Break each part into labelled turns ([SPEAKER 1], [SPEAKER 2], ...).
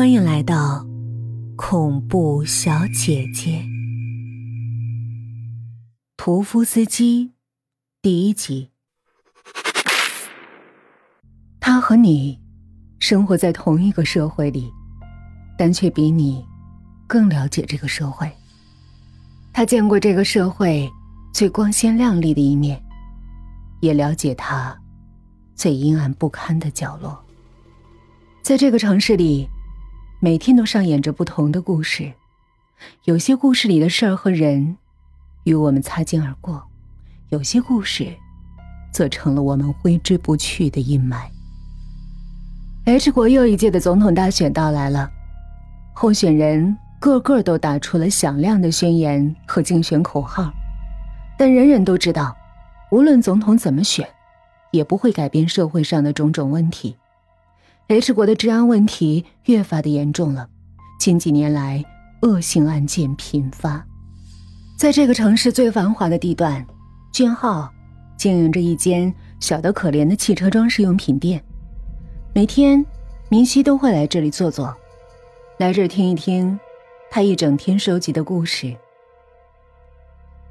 [SPEAKER 1] 欢迎来到恐怖小姐姐。屠夫斯基第一集。他和你生活在同一个社会里，但却比你更了解这个社会。他见过这个社会最光鲜亮丽的一面，也了解他最阴暗不堪的角落。在这个城市里，每天都上演着不同的故事。有些故事里的事儿和人，与我们擦肩而过；有些故事，则成了我们挥之不去的阴霾。H 国又一届的总统大选到来了，候选人个个都打出了响亮的宣言和竞选口号，但人人都知道，无论总统怎么选，也不会改变社会上的种种问题。H 国的治安问题越发的严重了，近几年来恶性案件频发。在这个城市最繁华的地段，俊浩经营着一间小得可怜的汽车装饰用品店。每天，明熙都会来这里坐坐，来这儿听一听他一整天收集的故事。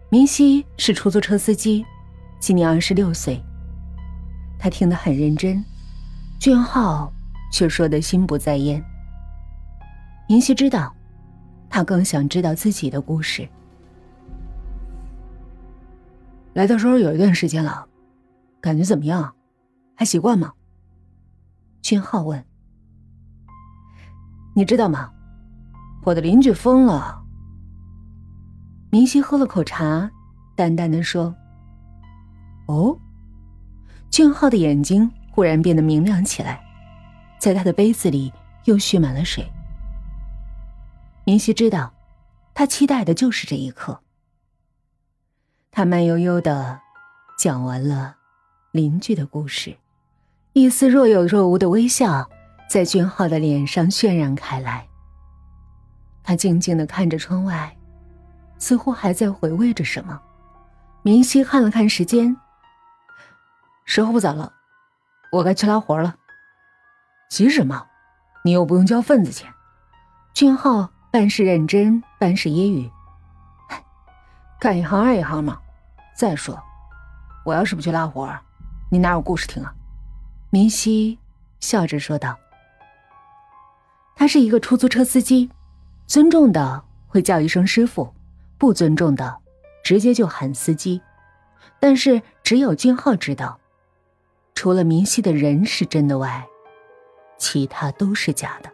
[SPEAKER 1] 明熙是出租车司机，今年二十六岁。他听得很认真，俊浩。却说的心不在焉。明熙知道，他更想知道自己的故事。来的时候有一段时间了，感觉怎么样？还习惯吗？君浩问。你知道吗？我的邻居疯了。明熙喝了口茶，淡淡的说：“哦。”俊浩的眼睛忽然变得明亮起来。在他的杯子里又蓄满了水。明熙知道，他期待的就是这一刻。他慢悠悠的讲完了邻居的故事，一丝若有若无的微笑在俊浩的脸上渲染开来。他静静的看着窗外，似乎还在回味着什么。明熙看了看时间，时候不早了，我该去拉活了。急什么？你又不用交份子钱。俊浩办事认真，办事揶揄：“干一行爱一行嘛。再说，我要是不去拉活你哪有故事听啊？”明熙笑着说道：“他是一个出租车司机，尊重的会叫一声师傅，不尊重的直接就喊司机。但是只有俊浩知道，除了明熙的人是真的外。”其他都是假的，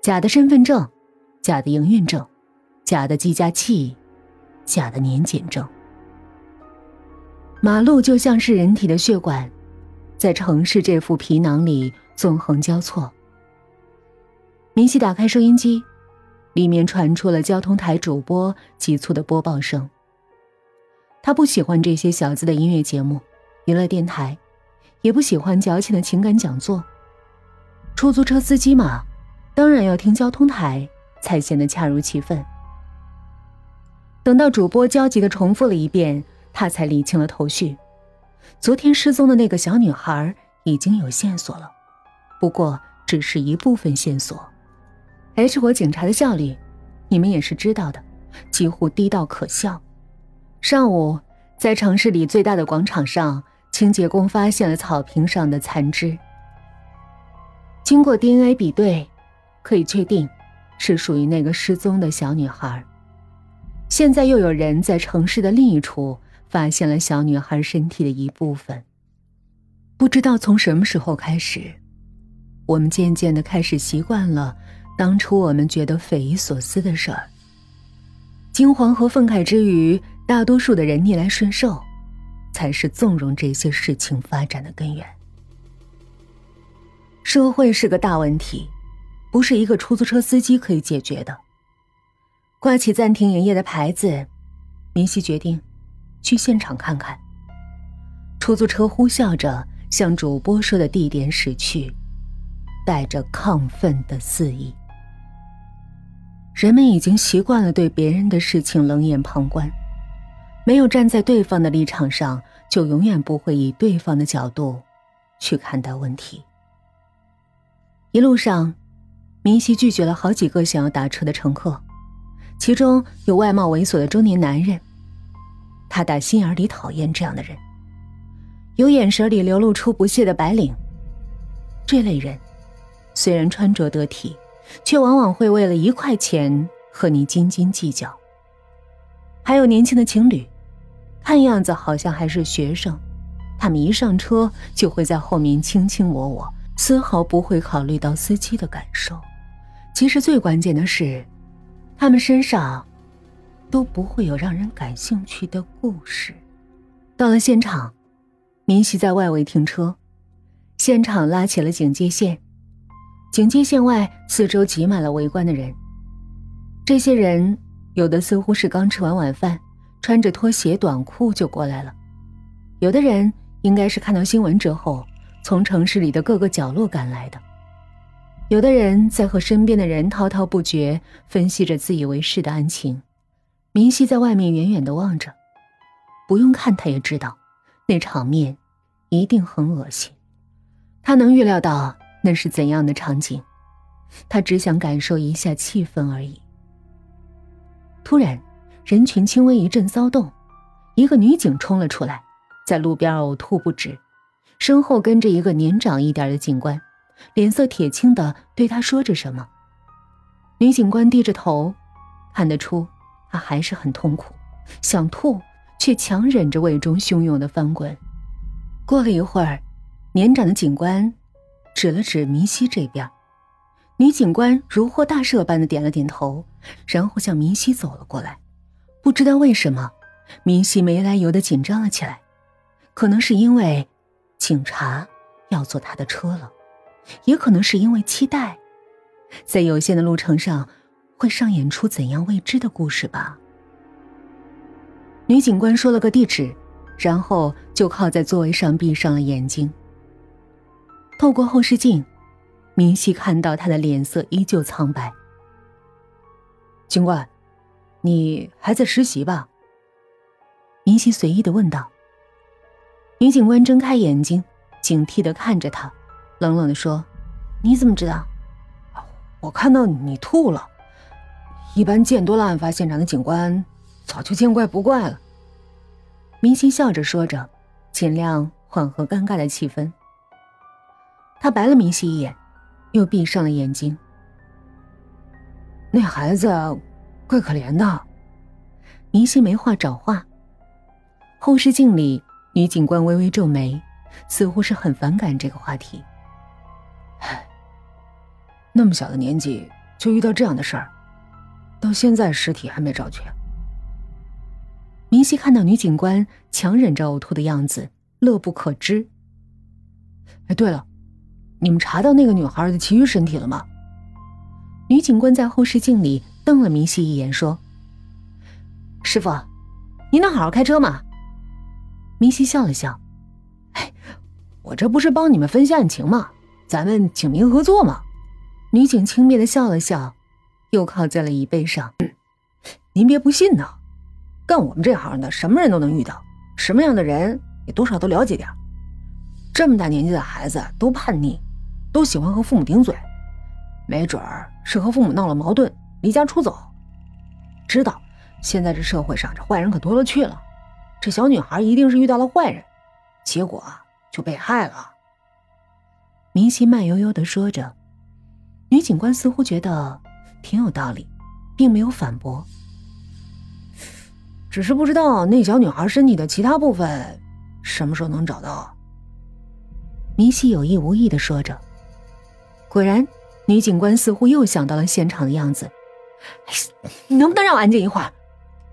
[SPEAKER 1] 假的身份证，假的营运证，假的计价器，假的年检证。马路就像是人体的血管，在城市这副皮囊里纵横交错。明熙打开收音机，里面传出了交通台主播急促的播报声。他不喜欢这些小资的音乐节目、娱乐电台，也不喜欢矫情的情感讲座。出租车司机嘛，当然要听交通台，才显得恰如其分。等到主播焦急的重复了一遍，他才理清了头绪。昨天失踪的那个小女孩已经有线索了，不过只是一部分线索。H 国警察的效率，你们也是知道的，几乎低到可笑。上午，在城市里最大的广场上，清洁工发现了草坪上的残肢。经过 DNA 比对，可以确定是属于那个失踪的小女孩。现在又有人在城市的另一处发现了小女孩身体的一部分。不知道从什么时候开始，我们渐渐的开始习惯了当初我们觉得匪夷所思的事儿。惊惶和愤慨之余，大多数的人逆来顺受，才是纵容这些事情发展的根源。社会是个大问题，不是一个出租车司机可以解决的。挂起暂停营业的牌子，明熙决定去现场看看。出租车呼啸着向主播说的地点驶去，带着亢奋的肆意。人们已经习惯了对别人的事情冷眼旁观，没有站在对方的立场上，就永远不会以对方的角度去看待问题。一路上，明熙拒绝了好几个想要打车的乘客，其中有外貌猥琐的中年男人。他打心眼里讨厌这样的人，有眼神里流露出不屑的白领。这类人，虽然穿着得体，却往往会为了一块钱和你斤斤计较。还有年轻的情侣，看样子好像还是学生，他们一上车就会在后面卿卿我我，丝毫不会考虑到司机的感受。其实最关键的是，他们身上都不会有让人感兴趣的故事。到了现场，明熙在外围停车，现场拉起了警戒线。警戒线外，四周挤满了围观的人。这些人有的似乎是刚吃完晚饭，穿着拖鞋短裤就过来了；有的人应该是看到新闻之后，从城市里的各个角落赶来的。有的人在和身边的人滔滔不绝，分析着自以为是的案情。明熙在外面远远的望着，不用看他也知道，那场面一定很恶心。他能预料到那是怎样的场景，他只想感受一下气氛而已。突然，人群轻微一阵骚动，一个女警冲了出来，在路边呕吐不止，身后跟着一个年长一点的警官。脸色铁青的对他说着什么。女警官低着头，看得出她还是很痛苦，想吐却强忍着胃中汹涌的翻滚。过了一会儿，年长的警官指了指明熙这边，女警官如获大赦般的点了点头，然后向明熙走了过来。不知道为什么，明熙没来由的紧张了起来，可能是因为警察要坐他的车了。也可能是因为期待，在有限的路程上，会上演出怎样未知的故事吧。女警官说了个地址，然后就靠在座位上闭上了眼睛。透过后视镜，明熙看到他的脸色依旧苍白。警官，你还在实习吧？明熙随意的问道。女警官睁开眼睛，警惕的看着他。冷冷的说：“你怎么知道？我看到你吐了。一般见多了案发现场的警官，早就见怪不怪了。”明星笑着说着，尽量缓和尴尬的气氛。他白了明熙一眼，又闭上了眼睛。那孩子怪可怜的。明熙没话找话。后视镜里，女警官微微皱眉，似乎是很反感这个话题。唉，那么小的年纪就遇到这样的事儿，到现在尸体还没找全。明熙看到女警官强忍着呕吐的样子，乐不可支。哎，对了，你们查到那个女孩的其余身体了吗？女警官在后视镜里瞪了明熙一眼，说：“师傅，您能好好开车吗？”明熙笑了笑：“哎，我这不是帮你们分析案情吗？”咱们警民合作嘛？女警轻蔑的笑了笑，又靠在了椅背上。您别不信呢，干我们这行的，什么人都能遇到，什么样的人也多少都了解点。这么大年纪的孩子都叛逆，都喜欢和父母顶嘴，没准儿是和父母闹了矛盾，离家出走。知道现在这社会上这坏人可多了去了，这小女孩一定是遇到了坏人，结果就被害了。明熙慢悠悠的说着，女警官似乎觉得挺有道理，并没有反驳。只是不知道那小女孩身体的其他部分什么时候能找到。明熙有意无意的说着。果然，女警官似乎又想到了现场的样子。你 能不能让我安静一会儿？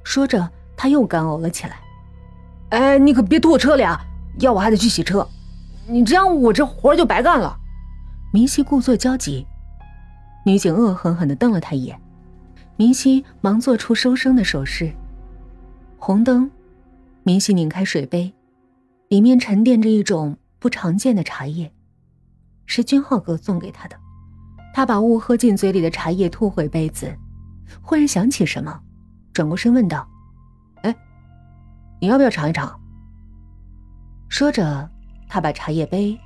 [SPEAKER 1] 说着，她又干呕了起来。哎，你可别吐我车里啊！要我还得去洗车。你这样，我这活就白干了。明熙故作焦急，女警恶狠狠的瞪了他一眼。明熙忙做出收声的手势。红灯，明熙拧开水杯，里面沉淀着一种不常见的茶叶，是君浩哥送给他的。他把误喝进嘴里的茶叶吐回杯子，忽然想起什么，转过身问道：“，你要不要尝一尝？”说着。他把茶叶杯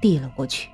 [SPEAKER 1] 递了过去。